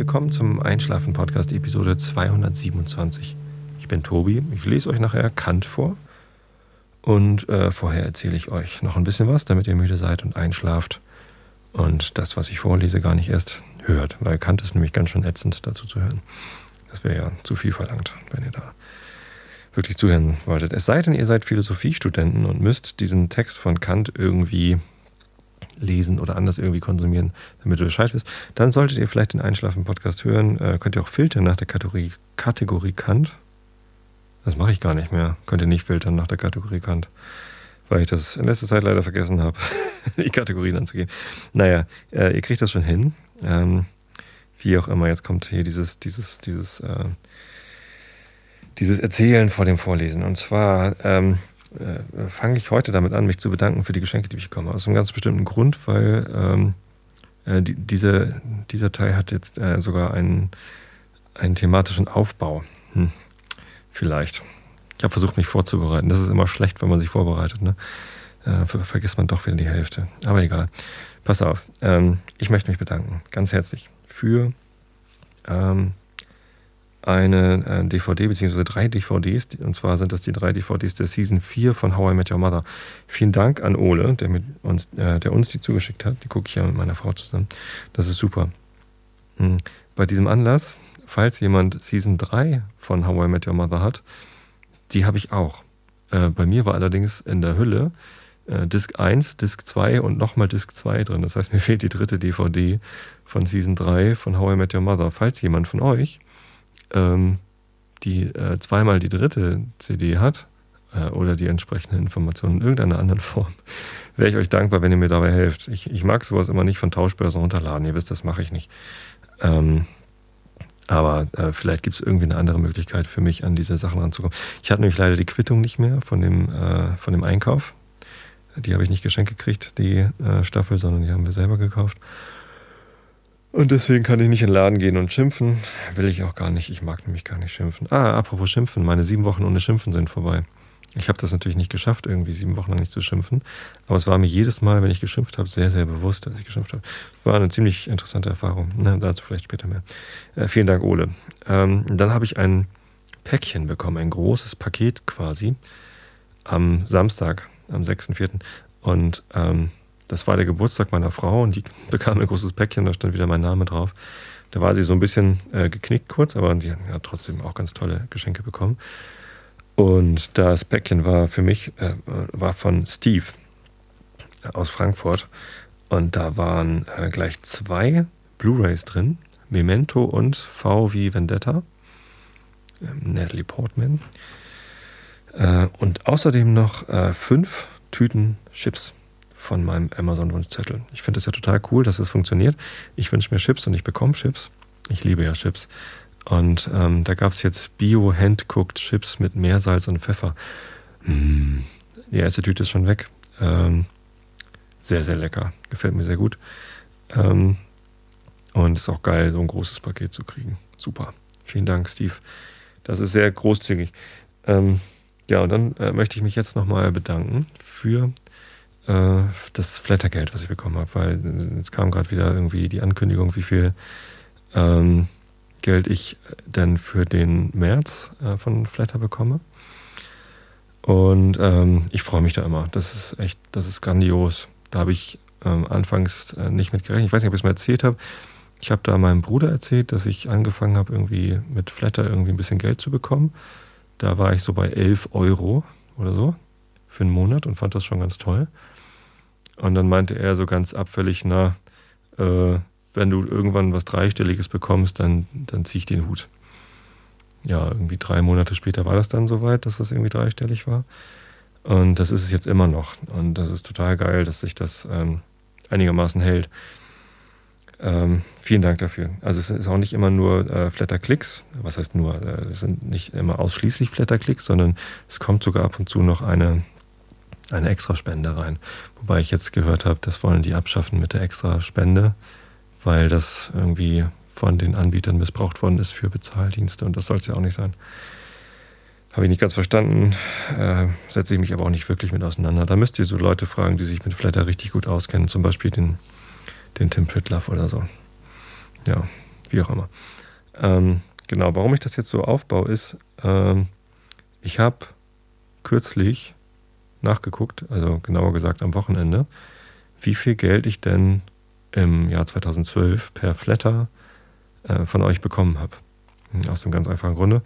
willkommen zum Einschlafen-Podcast Episode 227. Ich bin Tobi, ich lese euch nachher Kant vor und äh, vorher erzähle ich euch noch ein bisschen was, damit ihr müde seid und einschlaft und das, was ich vorlese, gar nicht erst hört, weil Kant ist nämlich ganz schön ätzend dazu zu hören. Das wäre ja zu viel verlangt, wenn ihr da wirklich zuhören wolltet. Es sei denn, ihr seid Philosophiestudenten und müsst diesen Text von Kant irgendwie lesen oder anders irgendwie konsumieren, damit du Bescheid wisst, dann solltet ihr vielleicht den Einschlafen-Podcast hören. Äh, könnt ihr auch filtern nach der Kategorie, Kategorie Kant. Das mache ich gar nicht mehr. Könnt ihr nicht filtern nach der Kategorie Kant, weil ich das in letzter Zeit leider vergessen habe, die Kategorien anzugehen. Naja, äh, ihr kriegt das schon hin. Ähm, wie auch immer, jetzt kommt hier dieses, dieses, dieses, äh, dieses Erzählen vor dem Vorlesen. Und zwar ähm, äh, fange ich heute damit an, mich zu bedanken für die Geschenke, die ich bekomme. Aus einem ganz bestimmten Grund, weil ähm, äh, die, diese, dieser Teil hat jetzt äh, sogar einen, einen thematischen Aufbau. Hm, vielleicht. Ich habe versucht, mich vorzubereiten. Das ist immer schlecht, wenn man sich vorbereitet. Ne? Äh, ver vergisst man doch wieder die Hälfte. Aber egal. Pass auf. Ähm, ich möchte mich bedanken, ganz herzlich, für ähm, eine äh, DVD, beziehungsweise drei DVDs, und zwar sind das die drei DVDs der Season 4 von How I Met Your Mother. Vielen Dank an Ole, der, mit uns, äh, der uns die zugeschickt hat. Die gucke ich ja mit meiner Frau zusammen. Das ist super. Mhm. Bei diesem Anlass, falls jemand Season 3 von How I Met Your Mother hat, die habe ich auch. Äh, bei mir war allerdings in der Hülle äh, Disc 1, Disc 2 und nochmal Disc 2 drin. Das heißt, mir fehlt die dritte DVD von Season 3 von How I Met Your Mother. Falls jemand von euch ähm, die äh, zweimal die dritte CD hat äh, oder die entsprechenden Informationen in irgendeiner anderen Form, wäre ich euch dankbar, wenn ihr mir dabei helft. Ich, ich mag sowas immer nicht von Tauschbörsen runterladen. Ihr wisst, das mache ich nicht. Ähm, aber äh, vielleicht gibt es irgendwie eine andere Möglichkeit für mich, an diese Sachen ranzukommen. Ich hatte nämlich leider die Quittung nicht mehr von dem, äh, von dem Einkauf. Die habe ich nicht geschenkt gekriegt, die äh, Staffel, sondern die haben wir selber gekauft. Und deswegen kann ich nicht in den Laden gehen und schimpfen. Will ich auch gar nicht. Ich mag nämlich gar nicht schimpfen. Ah, apropos Schimpfen. Meine sieben Wochen ohne Schimpfen sind vorbei. Ich habe das natürlich nicht geschafft, irgendwie sieben Wochen lang nicht zu schimpfen. Aber es war mir jedes Mal, wenn ich geschimpft habe, sehr, sehr bewusst, dass ich geschimpft habe. War eine ziemlich interessante Erfahrung. Na, dazu vielleicht später mehr. Äh, vielen Dank, Ole. Ähm, dann habe ich ein Päckchen bekommen, ein großes Paket quasi, am Samstag, am 6.4. Und ähm, das war der Geburtstag meiner Frau und die bekam ein großes Päckchen, da stand wieder mein Name drauf. Da war sie so ein bisschen äh, geknickt kurz, aber sie hat ja, trotzdem auch ganz tolle Geschenke bekommen. Und das Päckchen war für mich, äh, war von Steve aus Frankfurt. Und da waren äh, gleich zwei Blu-rays drin: Memento und V wie Vendetta. Ähm, Natalie Portman. Äh, und außerdem noch äh, fünf Tüten Chips von meinem Amazon-Wunschzettel. Ich finde es ja total cool, dass es funktioniert. Ich wünsche mir Chips und ich bekomme Chips. Ich liebe ja Chips. Und ähm, da gab es jetzt Bio-Hand-Cooked Chips mit Meersalz und Pfeffer. Mm, die erste Tüte ist schon weg. Ähm, sehr, sehr lecker. Gefällt mir sehr gut. Ähm, und ist auch geil, so ein großes Paket zu kriegen. Super. Vielen Dank, Steve. Das ist sehr großzügig. Ähm, ja, und dann äh, möchte ich mich jetzt nochmal bedanken für äh, das Flattergeld, was ich bekommen habe, weil jetzt kam gerade wieder irgendwie die Ankündigung, wie viel ähm, Geld ich denn für den März äh, von Flatter bekomme. Und ähm, ich freue mich da immer. Das ist echt, das ist grandios. Da habe ich ähm, anfangs äh, nicht mit gerechnet. Ich weiß nicht, ob ich es mal erzählt habe. Ich habe da meinem Bruder erzählt, dass ich angefangen habe, irgendwie mit Flatter irgendwie ein bisschen Geld zu bekommen. Da war ich so bei 11 Euro oder so für einen Monat und fand das schon ganz toll. Und dann meinte er so ganz abfällig, na, äh, wenn du irgendwann was Dreistelliges bekommst, dann, dann zieh ich den Hut. Ja, irgendwie drei Monate später war das dann soweit, dass das irgendwie dreistellig war. Und das ist es jetzt immer noch. Und das ist total geil, dass sich das ähm, einigermaßen hält. Ähm, vielen Dank dafür. Also es ist auch nicht immer nur äh, Flatterklicks. Was heißt nur? Äh, es sind nicht immer ausschließlich Flatterklicks, sondern es kommt sogar ab und zu noch eine eine Extraspende rein. Wobei ich jetzt gehört habe, das wollen die abschaffen mit der Extraspende, weil das irgendwie von den Anbietern missbraucht worden ist für Bezahldienste und das soll es ja auch nicht sein. Habe ich nicht ganz verstanden, äh, setze ich mich aber auch nicht wirklich mit auseinander. Da müsst ihr so Leute fragen, die sich mit Flatter richtig gut auskennen, zum Beispiel den, den Tim Pritloff oder so. Ja, Wie auch immer. Ähm, genau, warum ich das jetzt so aufbaue, ist, ähm, ich habe kürzlich nachgeguckt, also genauer gesagt am Wochenende, wie viel Geld ich denn im Jahr 2012 per Flatter äh, von euch bekommen habe. Aus dem ganz einfachen Grunde.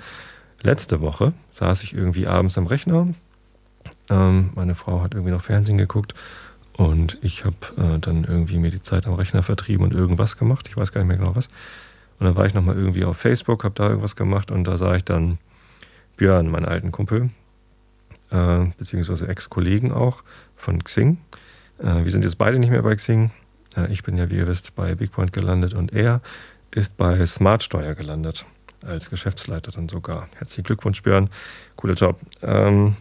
Letzte Woche saß ich irgendwie abends am Rechner. Ähm, meine Frau hat irgendwie noch Fernsehen geguckt und ich habe äh, dann irgendwie mir die Zeit am Rechner vertrieben und irgendwas gemacht. Ich weiß gar nicht mehr genau was. Und dann war ich nochmal irgendwie auf Facebook, habe da irgendwas gemacht und da sah ich dann Björn, meinen alten Kumpel, äh, beziehungsweise Ex-Kollegen auch von Xing. Äh, wir sind jetzt beide nicht mehr bei Xing. Äh, ich bin ja, wie ihr wisst, bei Bigpoint gelandet und er ist bei Smartsteuer gelandet, als Geschäftsleiter dann sogar. Herzlichen Glückwunsch, Björn. Cooler Job. Ähm,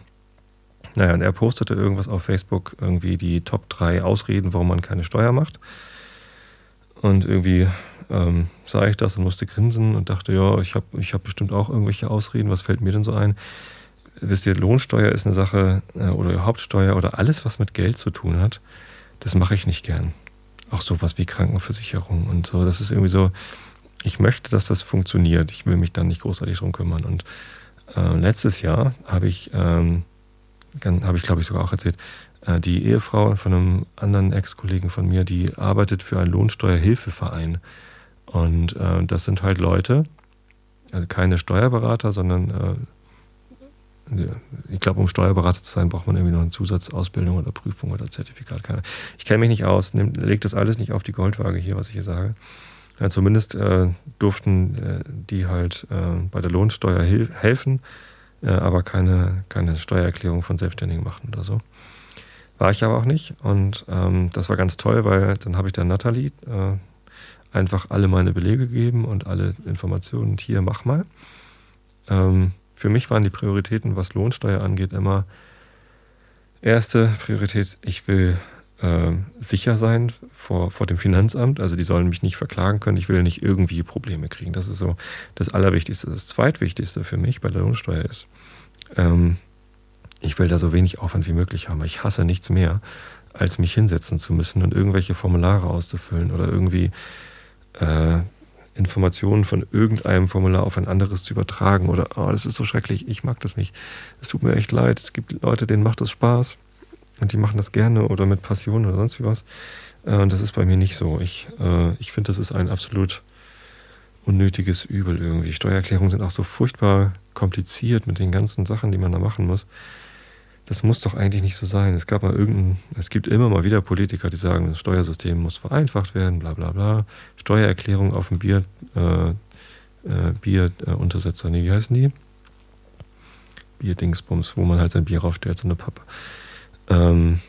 naja, und er postete irgendwas auf Facebook, irgendwie die Top 3 Ausreden, warum man keine Steuer macht. Und irgendwie ähm, sah ich das und musste grinsen und dachte, ja, ich habe ich hab bestimmt auch irgendwelche Ausreden, was fällt mir denn so ein? Wisst ihr, Lohnsteuer ist eine Sache äh, oder Hauptsteuer oder alles, was mit Geld zu tun hat, das mache ich nicht gern. Auch sowas wie Krankenversicherung und so. Das ist irgendwie so, ich möchte, dass das funktioniert. Ich will mich dann nicht großartig drum kümmern. Und äh, letztes Jahr habe ich, ähm, habe ich glaube ich sogar auch erzählt, äh, die Ehefrau von einem anderen Ex-Kollegen von mir, die arbeitet für einen Lohnsteuerhilfeverein. Und äh, das sind halt Leute, also keine Steuerberater, sondern äh, ich glaube, um Steuerberater zu sein, braucht man irgendwie noch eine Zusatzausbildung oder Prüfung oder Zertifikat. Ich kenne mich nicht aus, lege das alles nicht auf die Goldwaage hier, was ich hier sage. Ja, zumindest äh, durften äh, die halt äh, bei der Lohnsteuer helfen, äh, aber keine, keine Steuererklärung von Selbstständigen machen oder so. War ich aber auch nicht. Und ähm, das war ganz toll, weil dann habe ich der Nathalie äh, einfach alle meine Belege gegeben und alle Informationen. Hier, mach mal. Ähm, für mich waren die Prioritäten, was Lohnsteuer angeht, immer erste Priorität, ich will äh, sicher sein vor, vor dem Finanzamt. Also die sollen mich nicht verklagen können. Ich will nicht irgendwie Probleme kriegen. Das ist so das Allerwichtigste. Das Zweitwichtigste für mich bei der Lohnsteuer ist, ähm, ich will da so wenig Aufwand wie möglich haben. Ich hasse nichts mehr, als mich hinsetzen zu müssen und irgendwelche Formulare auszufüllen oder irgendwie äh, Informationen von irgendeinem Formular auf ein anderes zu übertragen oder, oh, das ist so schrecklich, ich mag das nicht. Es tut mir echt leid. Es gibt Leute, denen macht das Spaß und die machen das gerne oder mit Passion oder sonst wie was. Äh, und das ist bei mir nicht so. Ich, äh, ich finde, das ist ein absolut unnötiges Übel irgendwie. Steuererklärungen sind auch so furchtbar kompliziert mit den ganzen Sachen, die man da machen muss das muss doch eigentlich nicht so sein. Es gab mal irgendein, es gibt immer mal wieder Politiker, die sagen, das Steuersystem muss vereinfacht werden, bla bla bla. Steuererklärung auf dem Bier, äh, äh, Bieruntersetzer, nee, wie heißen die? Bierdingsbums, wo man halt sein Bier raufstellt, so eine Pappe. Ähm,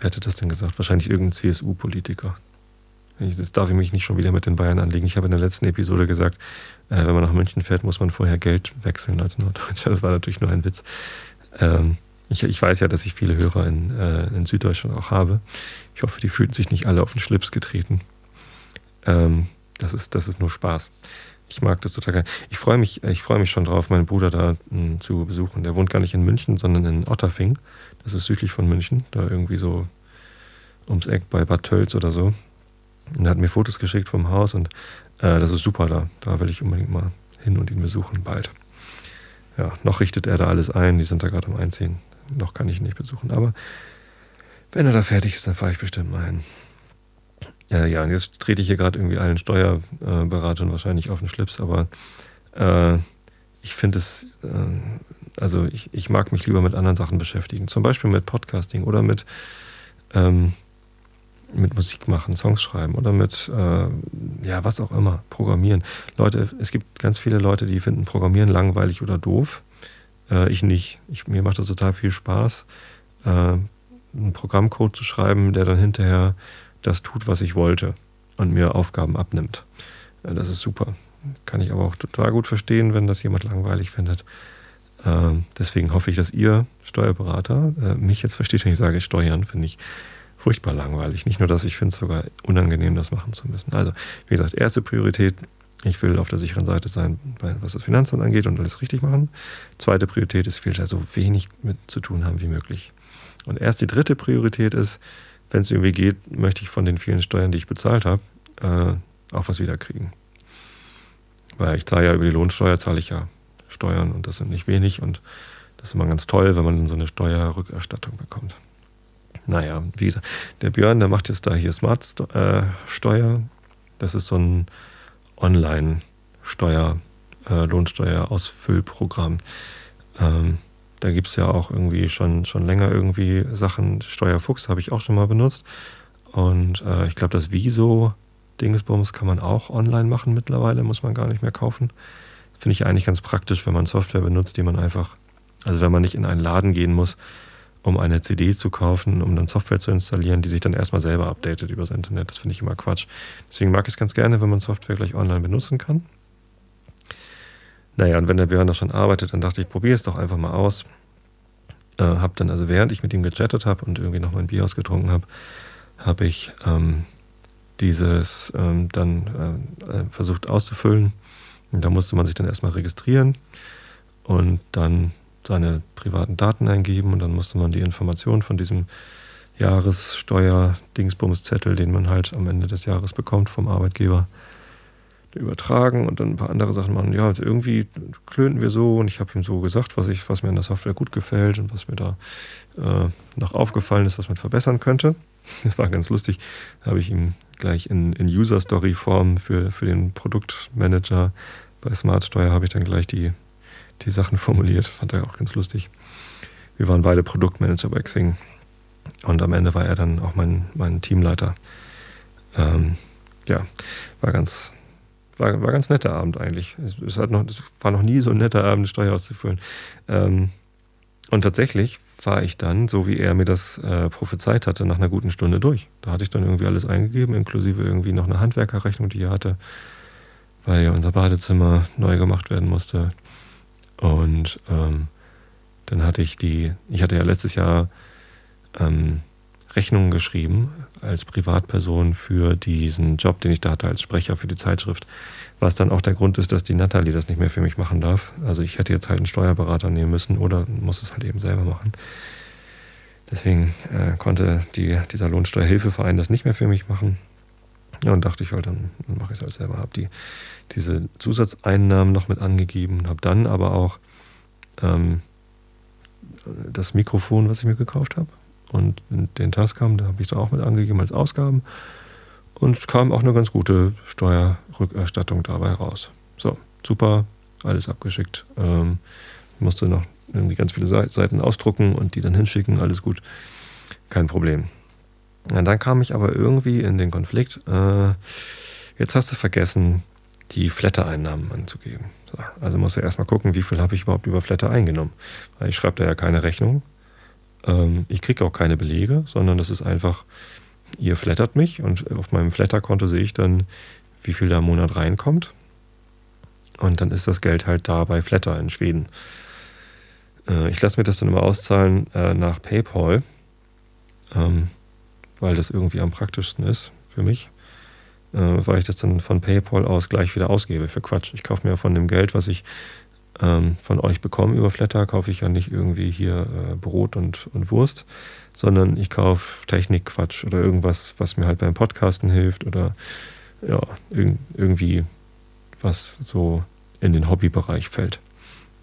wer hätte das denn gesagt? Wahrscheinlich irgendein CSU-Politiker. Das darf ich mich nicht schon wieder mit den Bayern anlegen. Ich habe in der letzten Episode gesagt, äh, wenn man nach München fährt, muss man vorher Geld wechseln als Norddeutscher. Das war natürlich nur ein Witz. Ähm, ich, ich weiß ja, dass ich viele Hörer in, äh, in Süddeutschland auch habe. Ich hoffe, die fühlen sich nicht alle auf den Schlips getreten. Ähm, das, ist, das ist nur Spaß. Ich mag das total gerne. Ich freue mich, ich mich schon drauf, meinen Bruder da m, hm, zu besuchen. Der wohnt gar nicht in München, sondern in Otterfing. Das ist südlich von München, da irgendwie so ums Eck bei Bad Tölz oder so. Und er hat mir Fotos geschickt vom Haus und äh, das ist super da. Da will ich unbedingt mal hin und ihn besuchen bald. Ja, noch richtet er da alles ein, die sind da gerade am Einziehen noch kann ich ihn nicht besuchen. Aber wenn er da fertig ist, dann fahre ich bestimmt mal hin. Äh, ja, und jetzt trete ich hier gerade irgendwie allen Steuerberatern wahrscheinlich auf den Schlips, aber äh, ich finde es, äh, also ich, ich mag mich lieber mit anderen Sachen beschäftigen. Zum Beispiel mit Podcasting oder mit, ähm, mit Musik machen, Songs schreiben oder mit, äh, ja, was auch immer, Programmieren. Leute, es gibt ganz viele Leute, die finden Programmieren langweilig oder doof. Äh, ich nicht. Ich, mir macht das total viel Spaß, äh, einen Programmcode zu schreiben, der dann hinterher das tut, was ich wollte und mir Aufgaben abnimmt. Äh, das ist super. Kann ich aber auch total gut verstehen, wenn das jemand langweilig findet. Ähm, deswegen hoffe ich, dass ihr Steuerberater äh, mich jetzt versteht, wenn ich sage, Steuern finde ich furchtbar langweilig. Nicht nur das, ich finde es sogar unangenehm, das machen zu müssen. Also, wie gesagt, erste Priorität, ich will auf der sicheren Seite sein, was das Finanzamt angeht und alles richtig machen. Zweite Priorität ist, will da so wenig mit zu tun haben wie möglich. Und erst die dritte Priorität ist, wenn es irgendwie geht, möchte ich von den vielen Steuern, die ich bezahlt habe, äh, auch was wiederkriegen. Weil ich zahle ja über die Lohnsteuer, zahle ich ja Steuern und das sind nicht wenig und das ist immer ganz toll, wenn man dann so eine Steuerrückerstattung bekommt. Naja, wie gesagt, der Björn, der macht jetzt da hier Smart äh, Steuer. Das ist so ein Online-Steuer, äh, Lohnsteuer-Ausfüllprogramm. Ähm, da gibt es ja auch irgendwie schon, schon länger irgendwie Sachen. Steuerfuchs habe ich auch schon mal benutzt. Und äh, ich glaube, das Viso-Dingsbums kann man auch online machen mittlerweile, muss man gar nicht mehr kaufen. Finde ich eigentlich ganz praktisch, wenn man Software benutzt, die man einfach, also wenn man nicht in einen Laden gehen muss, um eine CD zu kaufen, um dann Software zu installieren, die sich dann erstmal selber updatet übers Internet. Das finde ich immer Quatsch. Deswegen mag ich es ganz gerne, wenn man Software gleich online benutzen kann. Naja, und wenn der Björn da schon arbeitet, dann dachte ich, probiere es doch einfach mal aus. Äh, habe dann also, während ich mit ihm gechattet habe und irgendwie noch mein Bier ausgetrunken habe, habe ich ähm, dieses ähm, dann äh, äh, versucht auszufüllen. Und da musste man sich dann erstmal registrieren und dann seine privaten Daten eingeben und dann musste man die Informationen von diesem Jahressteuer-Dingsbums-Zettel, den man halt am Ende des Jahres bekommt vom Arbeitgeber, übertragen und dann ein paar andere Sachen machen. Ja, also irgendwie klönten wir so und ich habe ihm so gesagt, was, ich, was mir in der Software gut gefällt und was mir da äh, noch aufgefallen ist, was man verbessern könnte. Das war ganz lustig. Da habe ich ihm gleich in, in User-Story-Form für, für den Produktmanager bei Smartsteuer habe ich dann gleich die, die Sachen formuliert. Fand er auch ganz lustig. Wir waren beide Produktmanager bei Xing. Und am Ende war er dann auch mein, mein Teamleiter. Ähm, ja, war ganz, war, war ganz netter Abend eigentlich. Es, es, hat noch, es war noch nie so ein netter Abend, eine Steuer auszufüllen. Ähm, und tatsächlich war ich dann, so wie er mir das äh, prophezeit hatte, nach einer guten Stunde durch. Da hatte ich dann irgendwie alles eingegeben, inklusive irgendwie noch eine Handwerkerrechnung, die er hatte, weil ja unser Badezimmer neu gemacht werden musste. Und ähm, dann hatte ich die, ich hatte ja letztes Jahr ähm, Rechnungen geschrieben als Privatperson für diesen Job, den ich da hatte als Sprecher für die Zeitschrift. Was dann auch der Grund ist, dass die Natalie das nicht mehr für mich machen darf. Also ich hätte jetzt halt einen Steuerberater nehmen müssen oder muss es halt eben selber machen. Deswegen äh, konnte die, dieser Lohnsteuerhilfeverein das nicht mehr für mich machen. Ja, und dachte ich halt, dann, mache ich es halt selber. Habe die, diese Zusatzeinnahmen noch mit angegeben, habe dann aber auch ähm, das Mikrofon, was ich mir gekauft habe, und den Tascam, da habe ich da auch mit angegeben als Ausgaben. Und es kam auch eine ganz gute Steuerrückerstattung dabei raus. So, super, alles abgeschickt. Ähm, musste noch irgendwie ganz viele Seiten ausdrucken und die dann hinschicken, alles gut. Kein Problem. Ja, dann kam ich aber irgendwie in den Konflikt, äh, jetzt hast du vergessen, die Flatter-Einnahmen anzugeben. So, also musst du erstmal gucken, wie viel habe ich überhaupt über Flatter eingenommen. Weil ich schreibe da ja keine Rechnung. Ähm, ich kriege auch keine Belege, sondern das ist einfach, ihr flattert mich und auf meinem Flatter-Konto sehe ich dann, wie viel da im Monat reinkommt. Und dann ist das Geld halt da bei Flatter in Schweden. Äh, ich lasse mir das dann immer auszahlen äh, nach PayPal, ähm, weil das irgendwie am praktischsten ist für mich. Äh, weil ich das dann von PayPal aus gleich wieder ausgebe für Quatsch. Ich kaufe mir von dem Geld, was ich ähm, von euch bekomme über Flatter, kaufe ich ja nicht irgendwie hier äh, Brot und, und Wurst, sondern ich kaufe Technikquatsch oder irgendwas, was mir halt beim Podcasten hilft oder ja, irg irgendwie was so in den Hobbybereich fällt.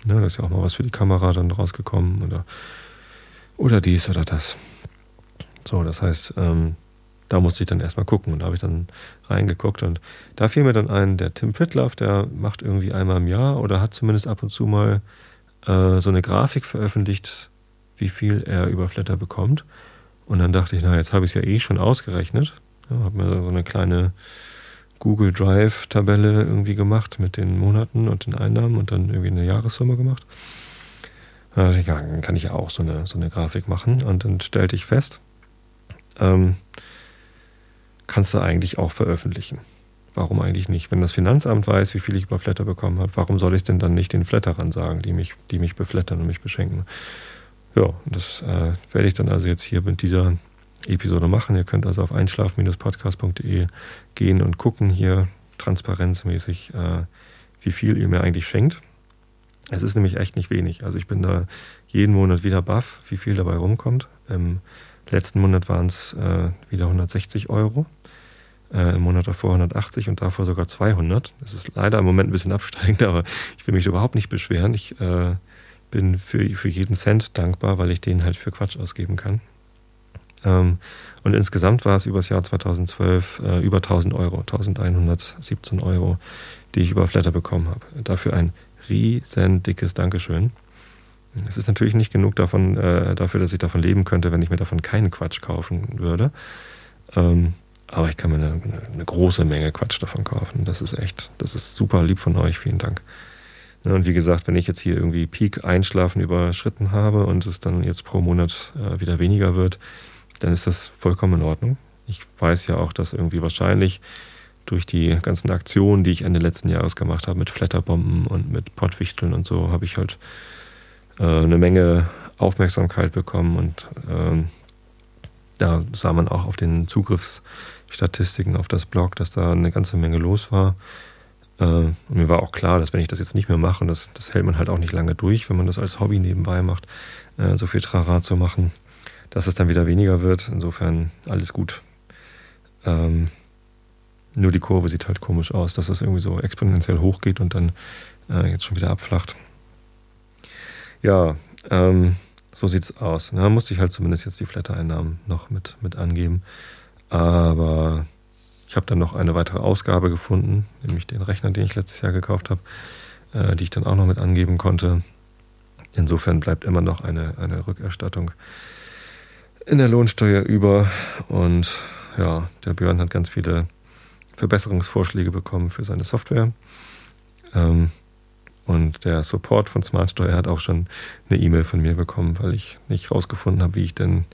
Ne, da ist ja auch mal was für die Kamera dann rausgekommen oder, oder dies oder das. So, das heißt, ähm, da musste ich dann erstmal gucken und da habe ich dann reingeguckt und da fiel mir dann ein, der Tim Pritloff, der macht irgendwie einmal im Jahr oder hat zumindest ab und zu mal äh, so eine Grafik veröffentlicht, wie viel er über Flatter bekommt. Und dann dachte ich, na, jetzt habe ich es ja eh schon ausgerechnet. Ja, habe mir so eine kleine Google Drive-Tabelle irgendwie gemacht mit den Monaten und den Einnahmen und dann irgendwie eine Jahressumme gemacht. Dann dachte ich, ja, dann kann ich ja auch so eine, so eine Grafik machen. Und dann stellte ich fest, ähm, kannst du eigentlich auch veröffentlichen. Warum eigentlich nicht? Wenn das Finanzamt weiß, wie viel ich über Flatter bekommen habe, warum soll ich es denn dann nicht den Flatterern sagen, die mich, die mich beflattern und mich beschenken? Ja, das äh, werde ich dann also jetzt hier mit dieser Episode machen. Ihr könnt also auf einschlafen-podcast.de gehen und gucken hier transparenzmäßig, äh, wie viel ihr mir eigentlich schenkt. Es ist nämlich echt nicht wenig. Also ich bin da jeden Monat wieder baff, wie viel dabei rumkommt. Im letzten Monat waren es äh, wieder 160 Euro Äh, Im Monat davor 180 und davor sogar 200. Das ist leider im Moment ein bisschen absteigend, aber ich will mich überhaupt nicht beschweren. Ich äh, bin für, für jeden Cent dankbar, weil ich den halt für Quatsch ausgeben kann. Ähm, und insgesamt war es über das Jahr 2012 äh, über 1000 Euro, 1117 Euro, die ich über Flatter bekommen habe. Dafür ein riesen dickes Dankeschön. Es ist natürlich nicht genug davon, äh, dafür, dass ich davon leben könnte, wenn ich mir davon keinen Quatsch kaufen würde. Ähm, aber ich kann mir eine, eine, große Menge Quatsch davon kaufen. Das ist echt, das ist super lieb von euch. Vielen Dank. Und wie gesagt, wenn ich jetzt hier irgendwie Peak Einschlafen überschritten habe und es dann jetzt pro Monat äh, wieder weniger wird, dann ist das vollkommen in Ordnung. Ich weiß ja auch, dass irgendwie wahrscheinlich durch die ganzen Aktionen, die ich Ende letzten Jahres gemacht habe, mit Flatterbomben und mit Pottwichteln und so, habe ich halt äh, eine Menge Aufmerksamkeit bekommen und ähm, da sah man auch auf den Zugriffsstatistiken auf das Blog, dass da eine ganze Menge los war. Äh, mir war auch klar, dass wenn ich das jetzt nicht mehr mache, und das, das hält man halt auch nicht lange durch, wenn man das als Hobby nebenbei macht, äh, so viel Trara zu machen, dass es dann wieder weniger wird. Insofern alles gut. Ähm, nur die Kurve sieht halt komisch aus, dass das irgendwie so exponentiell hochgeht und dann äh, jetzt schon wieder abflacht. Ja, ähm, so sieht's aus. Da musste ich halt zumindest jetzt die Flatter-Einnahmen noch mit, mit angeben. Aber ich habe dann noch eine weitere Ausgabe gefunden, nämlich den Rechner, den ich letztes Jahr gekauft habe, äh, die ich dann auch noch mit angeben konnte. Insofern bleibt immer noch eine, eine Rückerstattung in der Lohnsteuer über. Und ja, der Björn hat ganz viele Verbesserungsvorschläge bekommen für seine Software. Ähm, und der Support von SmartSteuer hat auch schon eine E-Mail von mir bekommen, weil ich nicht rausgefunden habe, wie ich denn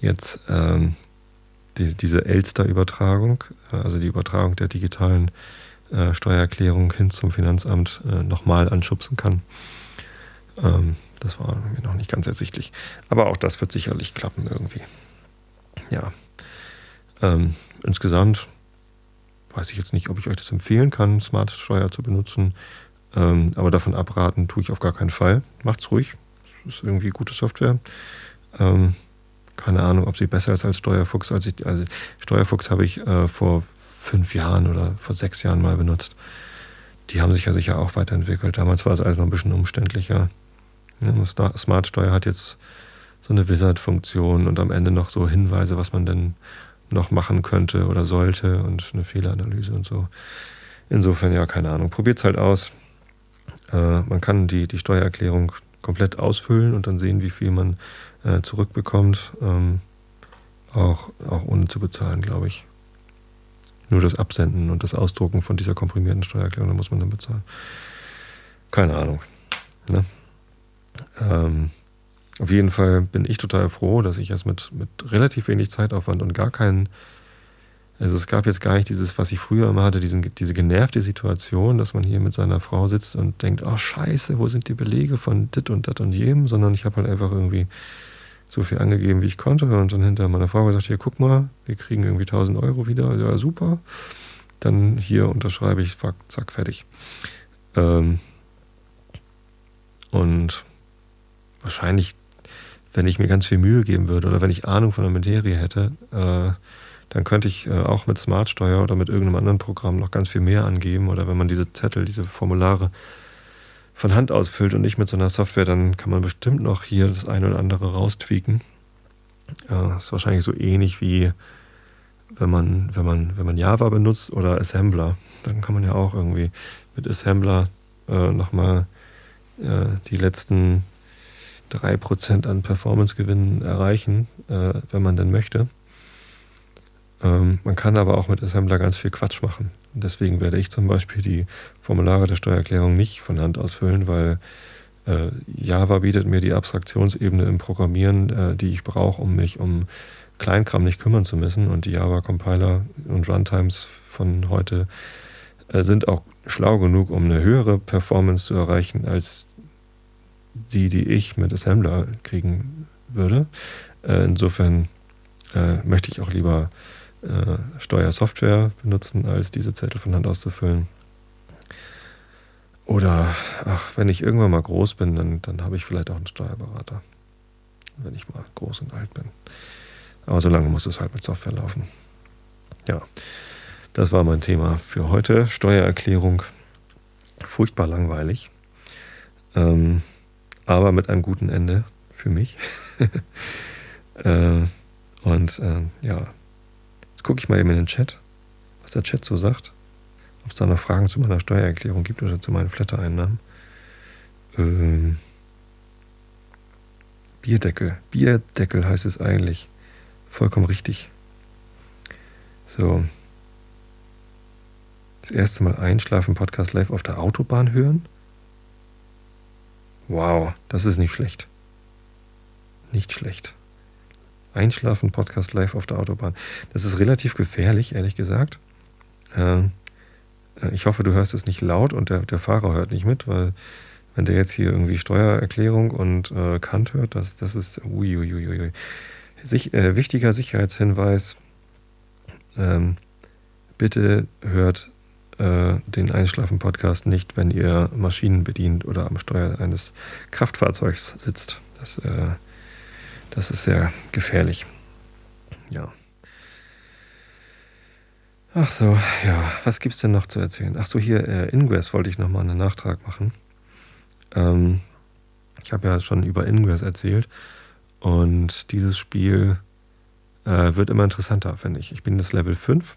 jetzt ähm, die, diese Elster-Übertragung, äh, also die Übertragung der digitalen äh, Steuererklärung hin zum Finanzamt äh, nochmal anschubsen kann. Ähm, das war mir noch nicht ganz ersichtlich. Aber auch das wird sicherlich klappen irgendwie. Ja. Ähm, insgesamt weiß ich jetzt nicht, ob ich euch das empfehlen kann, Smart Steuer zu benutzen. Ähm, aber davon abraten tue ich auf gar keinen Fall. Macht's ruhig. Das ist irgendwie gute Software. Ähm, keine Ahnung, ob sie besser ist als Steuerfuchs. Als ich, also Steuerfuchs habe ich äh, vor fünf Jahren oder vor sechs Jahren mal benutzt. Die haben sich ja sicher auch weiterentwickelt. Damals war es alles noch ein bisschen umständlicher. Ja, Smart Steuer hat jetzt so eine Wizard-Funktion und am Ende noch so Hinweise, was man denn noch machen könnte oder sollte und eine Fehleranalyse und so. Insofern, ja, keine Ahnung. Probiert es halt aus. Äh, man kann die, die Steuererklärung komplett ausfüllen und dann sehen, wie viel man äh, zurückbekommt. Ähm, auch, auch ohne zu bezahlen, glaube ich. Nur das Absenden und das Ausdrucken von dieser komprimierten Steuererklärung, da muss man dann bezahlen. Keine Ahnung. Ne? Ähm, auf jeden Fall bin ich total froh, dass ich es mit, mit relativ wenig Zeitaufwand und gar keinen. Also es gab jetzt gar nicht dieses, was ich früher immer hatte, diesen, diese genervte Situation, dass man hier mit seiner Frau sitzt und denkt, oh scheiße, wo sind die Belege von dit und dat und jem, sondern ich habe halt einfach irgendwie so viel angegeben, wie ich konnte und dann hinter meiner Frau gesagt, hier guck mal, wir kriegen irgendwie 1000 Euro wieder, ja super. Dann hier unterschreibe ich, zack, zack fertig. Ähm und wahrscheinlich wenn ich mir ganz viel Mühe geben würde oder wenn ich Ahnung von der Materie hätte, äh, dann könnte ich äh, auch mit Smartsteuer oder mit irgendeinem anderen Programm noch ganz viel mehr angeben. Oder wenn man diese Zettel, diese Formulare von Hand ausfüllt und nicht mit so einer Software, dann kann man bestimmt noch hier das eine oder andere raustweaken. Äh, das ist wahrscheinlich so ähnlich wie wenn man, wenn man, wenn man Java benutzt oder Assembler. Dann kann man ja auch irgendwie mit Assembler äh, nochmal die letzten 3% an Performance-Gewinnen erreichen, wenn man denn möchte. Ähm, man kann aber auch mit Assembler ganz viel Quatsch machen. Deswegen werde ich zum Beispiel die Formulare der Steuererklärung nicht von Hand ausfüllen, weil äh, Java bietet mir die Abstraktionsebene im Programmieren, äh, die ich brauche, um mich um Kleinkram nicht kümmern zu müssen. Und die Java-Compiler und Runtimes von heute äh, sind auch schlau genug, um eine höhere Performance zu erreichen als die, die ich mit Assembler kriegen würde. Äh, insofern äh, möchte ich auch lieber äh, Steuersoftware benutzen, als diese Zettel von Hand auszufüllen. Oder, ach, wenn ich irgendwann mal groß bin, dann, dann habe ich vielleicht auch einen Steuerberater. Wenn ich mal groß und alt bin. Aber solange muss es halt mit Software laufen. Ja. Das war mein Thema für heute. Steuererklärung. Furchtbar langweilig. Ähm, aber mit einem guten Ende für mich. äh, und äh, ja, jetzt gucke ich mal eben in den Chat, was der Chat so sagt. Ob es da noch Fragen zu meiner Steuererklärung gibt oder zu meinen Flatter-Einnahmen. Ähm, Bierdeckel. Bierdeckel heißt es eigentlich. Vollkommen richtig. So. Das erste Mal einschlafen, Podcast live auf der Autobahn hören. Wow, das ist nicht schlecht. Nicht schlecht. Einschlafen, Podcast live auf der Autobahn. Das ist relativ gefährlich, ehrlich gesagt. Ähm, äh, ich hoffe, du hörst es nicht laut und der, der Fahrer hört nicht mit, weil wenn der jetzt hier irgendwie Steuererklärung und äh, Kant hört, das, das ist uiuiuiui. Sich, äh, wichtiger Sicherheitshinweis, ähm, bitte hört äh, den Einschlafen-Podcast nicht, wenn ihr Maschinen bedient oder am Steuer eines Kraftfahrzeugs sitzt. Das, äh, das ist sehr gefährlich. Ja. Ach so, ja, was gibt's denn noch zu erzählen? Ach so, hier äh, Ingress wollte ich nochmal einen Nachtrag machen. Ähm, ich habe ja schon über Ingress erzählt und dieses Spiel äh, wird immer interessanter, finde ich. Ich bin das Level 5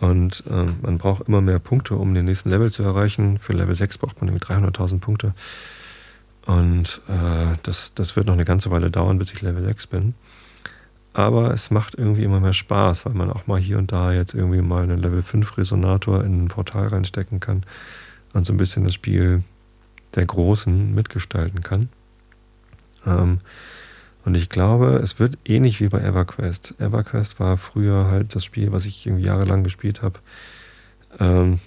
und äh, man braucht immer mehr Punkte, um den nächsten Level zu erreichen. Für Level 6 braucht man nämlich 300.000 Punkte. Und äh, das, das wird noch eine ganze Weile dauern, bis ich Level 6 bin. Aber es macht irgendwie immer mehr Spaß, weil man auch mal hier und da jetzt irgendwie mal einen Level 5 Resonator in ein Portal reinstecken kann und so ein bisschen das Spiel der Großen mitgestalten kann. Ähm, und ich glaube, es wird ähnlich wie bei EverQuest. EverQuest war früher halt das Spiel, was ich irgendwie jahrelang gespielt habe, ähm,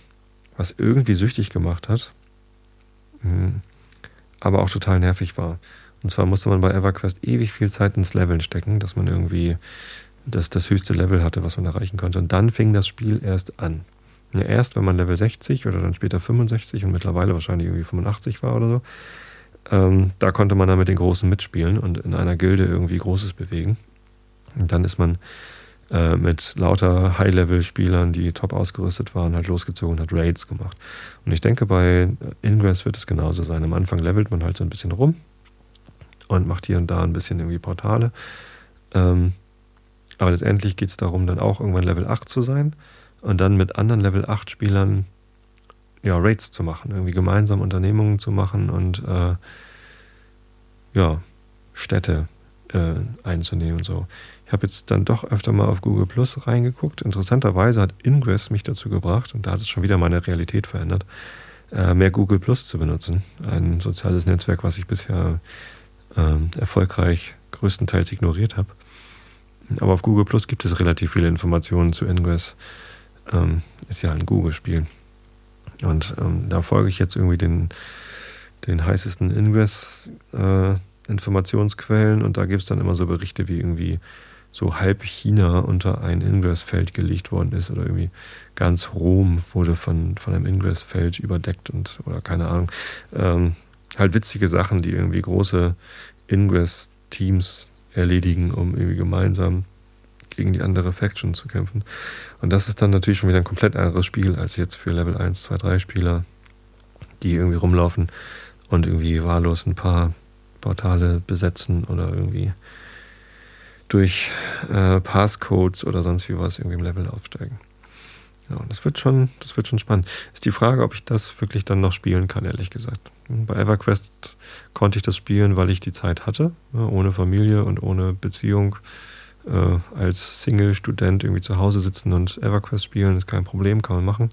was irgendwie süchtig gemacht hat, mhm. Aber auch total nervig war. Und zwar musste man bei EverQuest ewig viel Zeit ins Leveln stecken, dass man irgendwie das, das höchste Level hatte, was man erreichen konnte. Und dann fing das Spiel erst an. Ja, erst wenn man Level 60 oder dann später 65 und mittlerweile wahrscheinlich irgendwie 85 war oder so, ähm, da konnte man dann mit den Großen mitspielen und in einer Gilde irgendwie Großes bewegen. Und dann ist man äh, mit lauter High-Level-Spielern, die top ausgerüstet waren, halt losgezogen und hat Raids gemacht. Und ich denke, bei Ingress wird es genauso sein. Am Anfang levelt man halt so ein bisschen rum und macht hier und da ein bisschen irgendwie Portale. Ähm, aber letztendlich geht es darum, dann auch irgendwann Level 8 zu sein und dann mit anderen Level 8 Spielern ja, Raids zu machen, irgendwie gemeinsam Unternehmungen zu machen und äh, ja, Städte äh, einzunehmen und so. Ich habe jetzt dann doch öfter mal auf Google Plus reingeguckt. Interessanterweise hat Ingress mich dazu gebracht, und da hat es schon wieder meine Realität verändert, äh, mehr Google Plus zu benutzen. Ein soziales Netzwerk, was ich bisher ähm, erfolgreich größtenteils ignoriert habe. Aber auf Google Plus gibt es relativ viele Informationen zu Ingress. Ähm, ist ja ein Google-Spiel. Und ähm, da folge ich jetzt irgendwie den, den heißesten Ingress-Informationsquellen äh, und da gibt es dann immer so Berichte, wie irgendwie so halb China unter ein Ingress-Feld gelegt worden ist oder irgendwie ganz Rom wurde von, von einem Ingress-Feld überdeckt und oder keine Ahnung. Ähm, halt witzige Sachen, die irgendwie große Ingress-Teams erledigen, um irgendwie gemeinsam gegen die andere Faction zu kämpfen. Und das ist dann natürlich schon wieder ein komplett anderes Spiel als jetzt für Level 1, 2, 3 Spieler, die irgendwie rumlaufen und irgendwie wahllos ein paar Portale besetzen oder irgendwie durch äh, Passcodes oder sonst wie was irgendwie im Level aufsteigen. Ja, das wird schon, das wird schon spannend. Ist die Frage, ob ich das wirklich dann noch spielen kann, ehrlich gesagt. Bei EverQuest konnte ich das spielen, weil ich die Zeit hatte, ohne Familie und ohne Beziehung. Äh, als Single-Student irgendwie zu Hause sitzen und EverQuest spielen, ist kein Problem, kann man machen.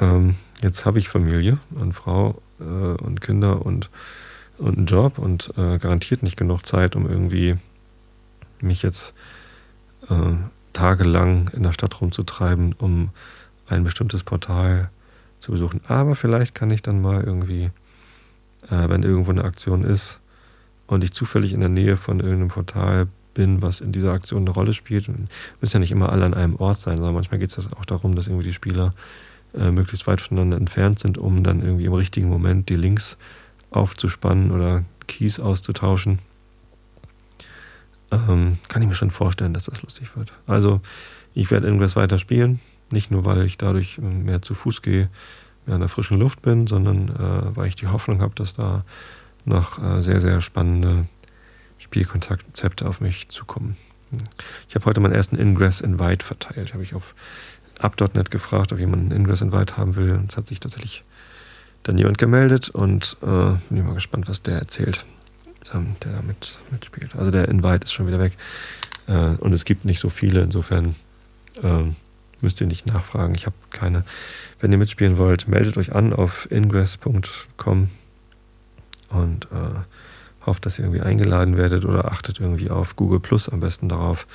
Ähm, jetzt habe ich Familie und Frau äh, und Kinder und, und einen Job und äh, garantiert nicht genug Zeit, um irgendwie mich jetzt äh, tagelang in der Stadt rumzutreiben, um ein bestimmtes Portal zu besuchen. Aber vielleicht kann ich dann mal irgendwie, äh, wenn irgendwo eine Aktion ist und ich zufällig in der Nähe von irgendeinem Portal bin, was in dieser Aktion eine Rolle spielt, müssen ja nicht immer alle an einem Ort sein, sondern manchmal geht es auch darum, dass irgendwie die Spieler äh, möglichst weit voneinander entfernt sind, um dann irgendwie im richtigen Moment die Links aufzuspannen oder Keys auszutauschen ähm, kann ich mir schon vorstellen, dass das lustig wird. Also, ich werde Ingress weiter spielen. Nicht nur, weil ich dadurch mehr zu Fuß gehe, mehr in der frischen Luft bin, sondern äh, weil ich die Hoffnung habe, dass da noch äh, sehr, sehr spannende Spielkonzepte auf mich zukommen. Ich habe heute meinen ersten Ingress Invite verteilt. Habe ich auf up.net gefragt, ob jemand einen Ingress Invite haben will. Und es hat sich tatsächlich dann jemand gemeldet und äh, bin mal gespannt, was der erzählt, ähm, der da mit, mitspielt. Also der Invite ist schon wieder weg. Äh, und es gibt nicht so viele, insofern äh, müsst ihr nicht nachfragen. Ich habe keine. Wenn ihr mitspielen wollt, meldet euch an auf ingress.com und äh, hofft, dass ihr irgendwie eingeladen werdet oder achtet irgendwie auf Google Plus am besten darauf,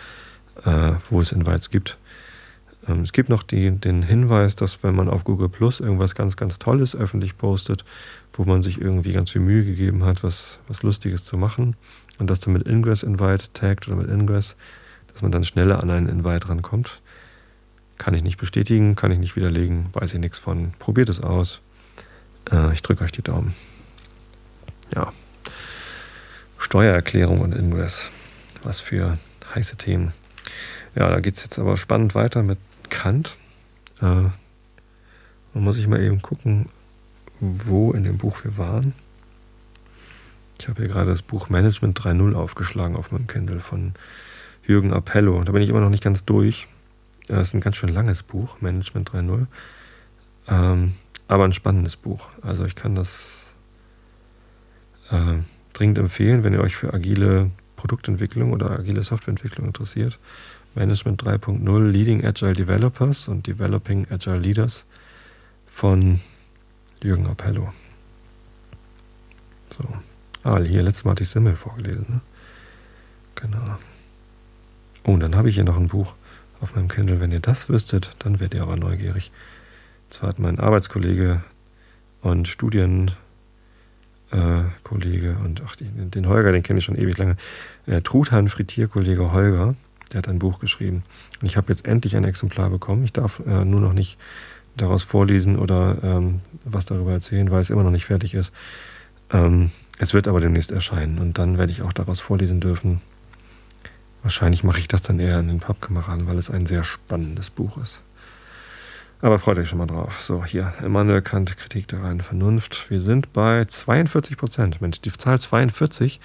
äh, wo es Invites gibt. Ähm, es gibt noch die, den Hinweis, dass wenn man auf Google Plus irgendwas ganz, ganz Tolles öffentlich postet, wo man sich irgendwie ganz viel Mühe gegeben hat, was, was Lustiges zu machen und das dann mit Ingress Invite taggt oder mit Ingress, dass man dann schneller an einen Invite rankommt. Kann ich nicht bestätigen, kann ich nicht widerlegen, weiß ich nichts von. Probiert es aus. Äh, ich drücke euch die Daumen. Ja. Steuererklärung und Ingress. Was für heiße Themen. Ja, da geht es jetzt aber spannend weiter mit Kant. Äh, man muss ich mal eben gucken, wo in dem Buch wir waren. Ich habe hier gerade das Buch Management 3.0 aufgeschlagen auf meinem Kindle von Jürgen Appello. Da bin ich immer noch nicht ganz durch. Das ist ein ganz schön langes Buch, Management 3.0. Ähm, aber ein spannendes Buch. Also ich kann das äh, dringend empfehlen, wenn ihr euch für agile Produktentwicklung oder agile Softwareentwicklung interessiert. Management 3.0 Leading Agile Developers und Developing Agile Leaders von Jürgen Appello. So. Ah, hier, letztes Mal hatte ich Simmel vorgelesen. Ne? Genau. Oh, und dann habe ich hier noch ein Buch auf meinem Kindle. Wenn ihr das wüsstet, dann werdet ihr aber neugierig. Zwar hat mein Arbeitskollege und Studienkollege äh, und ach, den Holger, den kenne ich schon ewig lange, äh, Truthahn Frittierkollege Holger, der hat ein Buch geschrieben. Und ich habe jetzt endlich ein Exemplar bekommen. Ich darf äh, nur noch nicht daraus vorlesen oder ähm, was darüber erzählen, weil es immer noch nicht fertig ist. Ähm, es wird aber demnächst erscheinen und dann werde ich auch daraus vorlesen dürfen. Wahrscheinlich mache ich das dann eher in den Pappkameraden, weil es ein sehr spannendes Buch ist. Aber freut euch schon mal drauf. So, hier, Immanuel Kant, Kritik der reinen Vernunft. Wir sind bei 42 Prozent. Mensch, die Zahl 42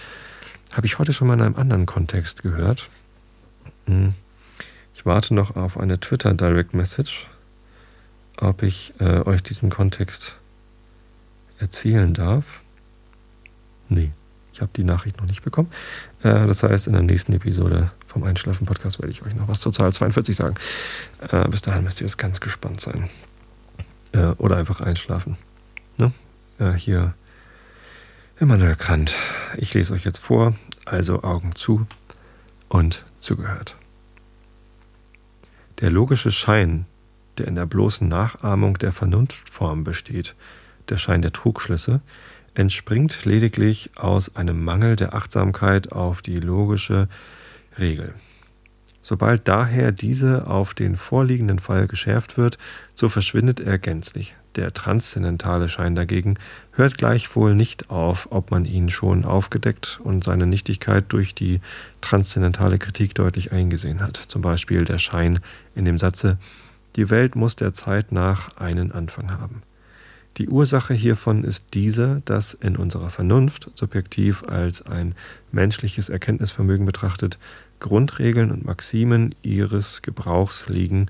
habe ich heute schon mal in einem anderen Kontext gehört. Ich warte noch auf eine Twitter Direct Message, ob ich äh, euch diesen Kontext erzählen darf. Nee, ich habe die Nachricht noch nicht bekommen. Äh, das heißt, in der nächsten Episode vom Einschlafen-Podcast werde ich euch noch was zur Zahl 42 sagen. Äh, bis dahin müsst ihr jetzt ganz gespannt sein. Äh, oder einfach einschlafen. Ne? Äh, hier Immanuel Kant. Ich lese euch jetzt vor, also Augen zu und zugehört. Der logische Schein, der in der bloßen Nachahmung der Vernunftform besteht, der Schein der Trugschlüsse, entspringt lediglich aus einem Mangel der Achtsamkeit auf die logische Regel. Sobald daher diese auf den vorliegenden Fall geschärft wird, so verschwindet er gänzlich. Der transzendentale Schein dagegen hört gleichwohl nicht auf, ob man ihn schon aufgedeckt und seine Nichtigkeit durch die transzendentale Kritik deutlich eingesehen hat. Zum Beispiel der Schein in dem Satze, die Welt muss der Zeit nach einen Anfang haben. Die Ursache hiervon ist diese, dass in unserer Vernunft, subjektiv als ein menschliches Erkenntnisvermögen betrachtet, Grundregeln und Maximen ihres Gebrauchs liegen,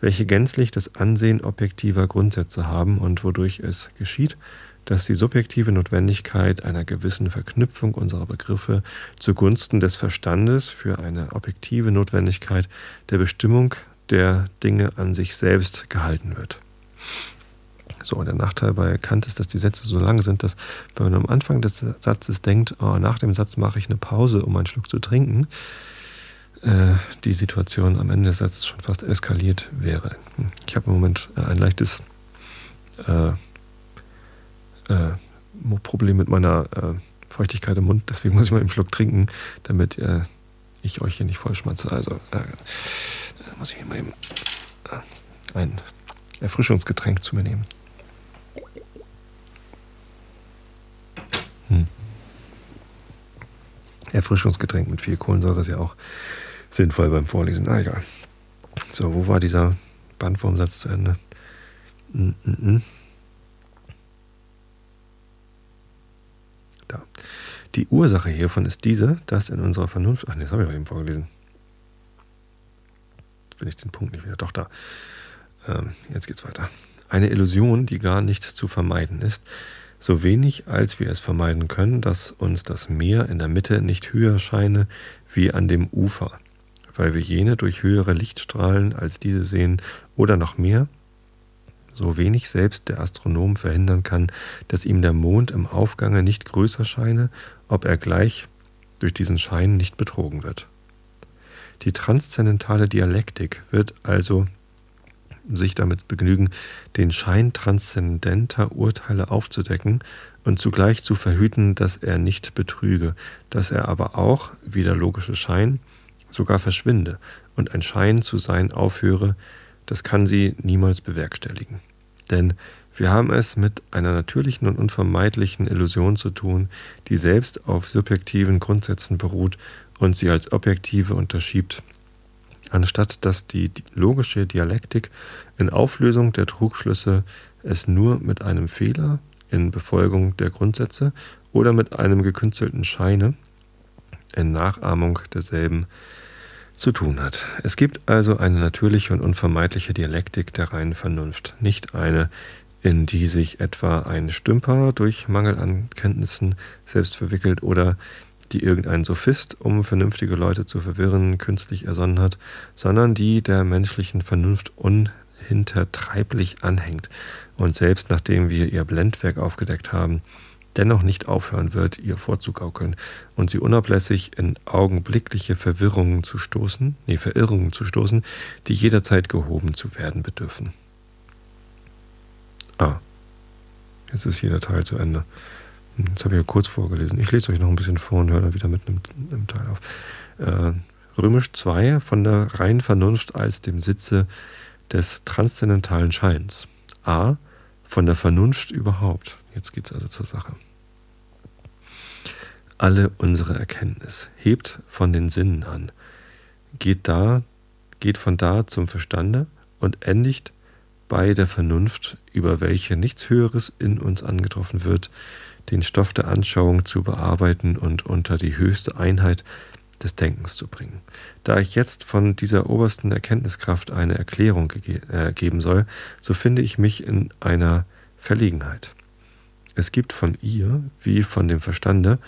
welche gänzlich das Ansehen objektiver Grundsätze haben und wodurch es geschieht, dass die subjektive Notwendigkeit einer gewissen Verknüpfung unserer Begriffe zugunsten des Verstandes für eine objektive Notwendigkeit der Bestimmung der Dinge an sich selbst gehalten wird. So, und der Nachteil bei Kant ist, dass die Sätze so lang sind, dass wenn man am Anfang des Satzes denkt, oh, nach dem Satz mache ich eine Pause, um einen Schluck zu trinken, die Situation am Ende des Satzes schon fast eskaliert wäre. Ich habe im Moment äh, ein leichtes äh, äh, Problem mit meiner äh, Feuchtigkeit im Mund, deswegen muss ich mal einen Schluck trinken, damit äh, ich euch hier nicht vollschmatze. Also muss ich hier mal eben ein Erfrischungsgetränk zu mir nehmen. Hm. Erfrischungsgetränk mit viel Kohlensäure ist ja auch sinnvoll beim Vorlesen. Ah, egal. So, wo war dieser Bandwurmsatz zu Ende. Mm -mm. mm. Da. Die Ursache hiervon ist diese, dass in unserer Vernunft. Ach nee, das habe ich doch eben vorgelesen. Bin ich den Punkt nicht wieder. Doch da. Ähm, jetzt geht's weiter. Eine Illusion, die gar nicht zu vermeiden ist, so wenig als wir es vermeiden können, dass uns das Meer in der Mitte nicht höher scheine wie an dem Ufer, weil wir jene durch höhere Lichtstrahlen als diese sehen oder noch mehr, so wenig selbst der Astronom verhindern kann, dass ihm der Mond im Aufgange nicht größer scheine, ob er gleich durch diesen Schein nicht betrogen wird. Die transzendentale Dialektik wird also sich damit begnügen, den Schein transzendenter Urteile aufzudecken und zugleich zu verhüten, dass er nicht betrüge, dass er aber auch, wie der logische Schein, sogar verschwinde und ein Schein zu sein aufhöre, das kann sie niemals bewerkstelligen. Denn wir haben es mit einer natürlichen und unvermeidlichen Illusion zu tun, die selbst auf subjektiven Grundsätzen beruht und sie als objektive unterschiebt anstatt dass die logische Dialektik in Auflösung der Trugschlüsse es nur mit einem Fehler in Befolgung der Grundsätze oder mit einem gekünstelten Scheine in Nachahmung derselben zu tun hat. Es gibt also eine natürliche und unvermeidliche Dialektik der reinen Vernunft, nicht eine, in die sich etwa ein Stümper durch Mangel an Kenntnissen selbst verwickelt oder die irgendein Sophist, um vernünftige Leute zu verwirren, künstlich ersonnen hat, sondern die der menschlichen Vernunft unhintertreiblich anhängt und selbst nachdem wir ihr Blendwerk aufgedeckt haben, dennoch nicht aufhören wird, ihr vorzugaukeln und sie unablässig in augenblickliche Verwirrungen zu stoßen, nee, Verirrungen zu stoßen, die jederzeit gehoben zu werden bedürfen. Ah, jetzt ist jeder Teil zu Ende. Das habe ich ja kurz vorgelesen. Ich lese euch noch ein bisschen vor und höre dann wieder mit einem, einem Teil auf. Äh, Römisch 2 von der reinen Vernunft als dem Sitze des transzendentalen Scheins. A. Von der Vernunft überhaupt. Jetzt geht es also zur Sache. Alle unsere Erkenntnis hebt von den Sinnen an, geht, da, geht von da zum Verstande und endigt bei der Vernunft, über welche nichts Höheres in uns angetroffen wird, den Stoff der Anschauung zu bearbeiten und unter die höchste Einheit des Denkens zu bringen. Da ich jetzt von dieser obersten Erkenntniskraft eine Erklärung äh, geben soll, so finde ich mich in einer Verlegenheit. Es gibt von ihr, wie von dem Verstande,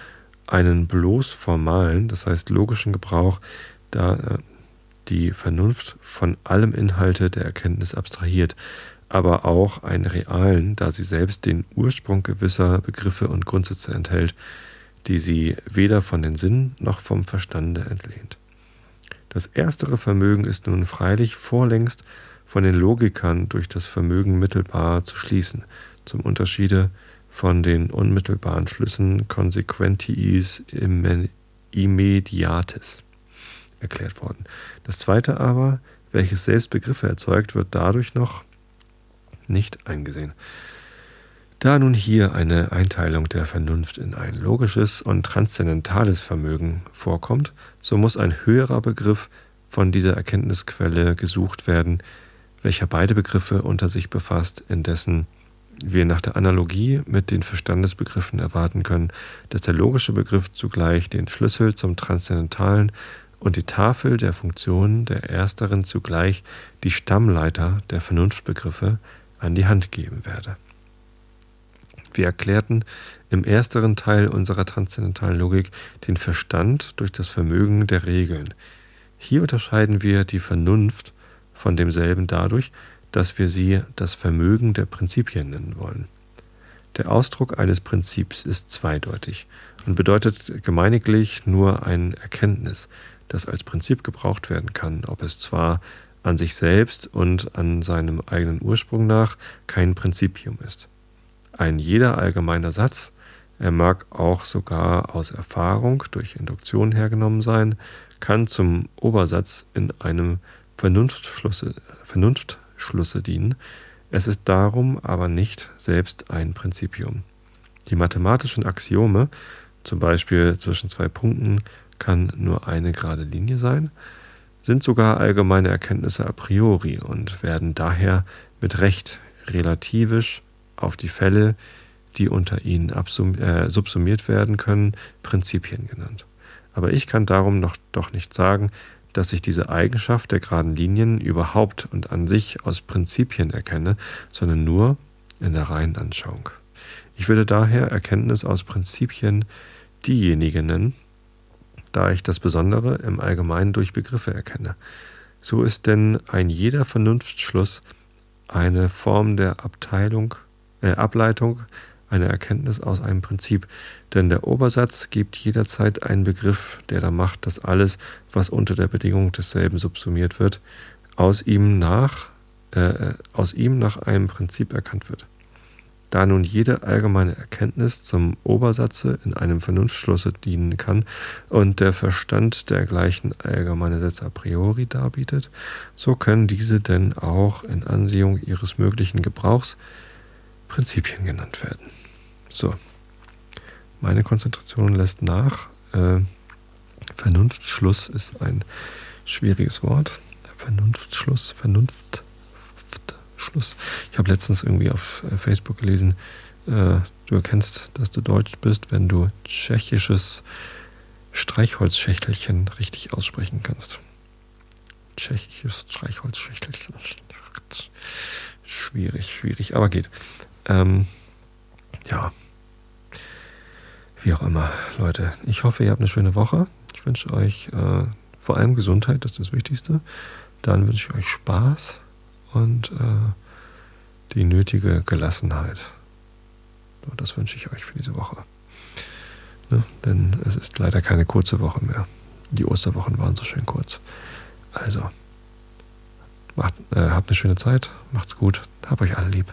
einen bloß formalen, das heißt logischen Gebrauch, da äh, die Vernunft von allem Inhalte der Erkenntnis abstrahiert, aber auch einen realen, da sie selbst den Ursprung gewisser Begriffe und Grundsätze enthält, die sie weder von den Sinnen noch vom Verstande entlehnt. Das erstere Vermögen ist nun freilich vorlängst von den Logikern durch das Vermögen mittelbar zu schließen, zum Unterschiede von den unmittelbaren Schlüssen consequentiis immediatis erklärt worden. Das zweite aber, welches selbst Begriffe erzeugt, wird dadurch noch nicht eingesehen. Da nun hier eine Einteilung der Vernunft in ein logisches und transzendentales Vermögen vorkommt, so muss ein höherer Begriff von dieser Erkenntnisquelle gesucht werden, welcher beide Begriffe unter sich befasst, indessen wir nach der Analogie mit den Verstandesbegriffen erwarten können, dass der logische Begriff zugleich den Schlüssel zum Transzendentalen und die Tafel der Funktionen der ersteren zugleich die Stammleiter der Vernunftbegriffe an die Hand geben werde. Wir erklärten im ersteren Teil unserer transzendentalen Logik den Verstand durch das Vermögen der Regeln. Hier unterscheiden wir die Vernunft von demselben dadurch, dass wir sie das Vermögen der Prinzipien nennen wollen. Der Ausdruck eines Prinzips ist zweideutig und bedeutet gemeiniglich nur ein Erkenntnis, das als Prinzip gebraucht werden kann, ob es zwar an sich selbst und an seinem eigenen Ursprung nach kein Prinzipium ist. Ein jeder allgemeiner Satz, er mag auch sogar aus Erfahrung durch Induktion hergenommen sein, kann zum Obersatz in einem Vernunftschlusse, Vernunftschlusse dienen. Es ist darum aber nicht selbst ein Prinzipium. Die mathematischen Axiome, zum Beispiel zwischen zwei Punkten, kann nur eine gerade Linie sein, sind sogar allgemeine Erkenntnisse a priori und werden daher mit Recht relativisch auf die Fälle, die unter ihnen äh, subsumiert werden können, Prinzipien genannt. Aber ich kann darum noch doch nicht sagen, dass ich diese Eigenschaft der geraden Linien überhaupt und an sich aus Prinzipien erkenne, sondern nur in der reinen Anschauung. Ich würde daher Erkenntnis aus Prinzipien diejenigen nennen, da ich das Besondere im Allgemeinen durch Begriffe erkenne. So ist denn ein jeder Vernunftschluss eine Form der Abteilung, äh, Ableitung einer Erkenntnis aus einem Prinzip, denn der Obersatz gibt jederzeit einen Begriff, der da macht, dass alles, was unter der Bedingung desselben subsumiert wird, aus ihm nach, äh, aus ihm nach einem Prinzip erkannt wird. Da nun jede allgemeine Erkenntnis zum Obersatze in einem Vernunftschlusse dienen kann und der Verstand dergleichen allgemeine Sätze a priori darbietet, so können diese denn auch in Ansehung ihres möglichen Gebrauchs Prinzipien genannt werden. So, meine Konzentration lässt nach. Äh, Vernunftschluss ist ein schwieriges Wort. Vernunftschluss, Vernunft. Schluss. Ich habe letztens irgendwie auf äh, Facebook gelesen, äh, du erkennst, dass du Deutsch bist, wenn du tschechisches Streichholzschächtelchen richtig aussprechen kannst. Tschechisches Streichholzschächtelchen. Schwierig, schwierig, aber geht. Ähm, ja. Wie auch immer, Leute. Ich hoffe, ihr habt eine schöne Woche. Ich wünsche euch äh, vor allem Gesundheit, das ist das Wichtigste. Dann wünsche ich euch Spaß und äh, die nötige Gelassenheit. Das wünsche ich euch für diese Woche. Ne? Denn es ist leider keine kurze Woche mehr. Die Osterwochen waren so schön kurz. Also, macht, äh, habt eine schöne Zeit, macht's gut, habt euch alle lieb.